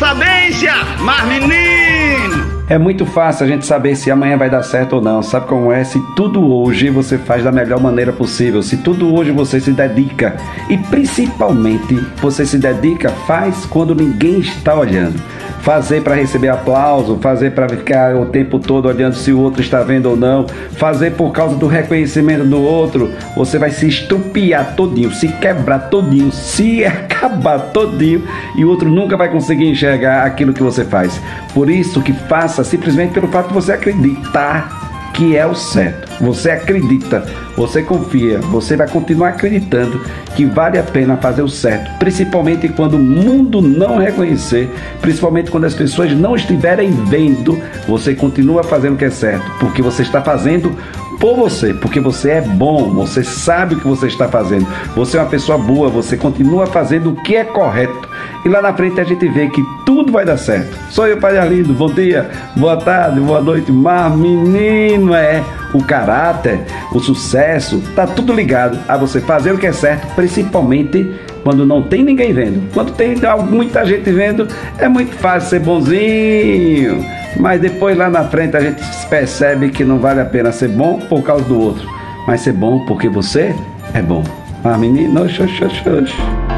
sabência, mas menino! É muito fácil a gente saber se amanhã vai dar certo ou não. Sabe como é? Se tudo hoje você faz da melhor maneira possível, se tudo hoje você se dedica e principalmente você se dedica, faz quando ninguém está olhando fazer para receber aplauso, fazer para ficar o tempo todo olhando se o outro está vendo ou não, fazer por causa do reconhecimento do outro, você vai se estrupiar todinho, se quebrar todinho, se acabar todinho. E o outro nunca vai conseguir enxergar aquilo que você faz. Por isso que faça simplesmente pelo fato de você acreditar que é o certo. Você acredita, você confia, você vai continuar acreditando que vale a pena fazer o certo, principalmente quando o mundo não reconhecer, principalmente quando as pessoas não estiverem vendo, você continua fazendo o que é certo, porque você está fazendo por você, porque você é bom, você sabe o que você está fazendo, você é uma pessoa boa, você continua fazendo o que é correto. E lá na frente a gente vê que tudo vai dar certo. Sou eu, Pai Arlindo. Bom dia, boa tarde, boa noite. Mas, menino, é o caráter, o sucesso, tá tudo ligado a você fazer o que é certo, principalmente quando não tem ninguém vendo. Quando tem muita gente vendo, é muito fácil ser bonzinho. Mas depois lá na frente a gente percebe que não vale a pena ser bom por causa do outro, mas ser bom porque você é bom. Ah, menino, xoxo.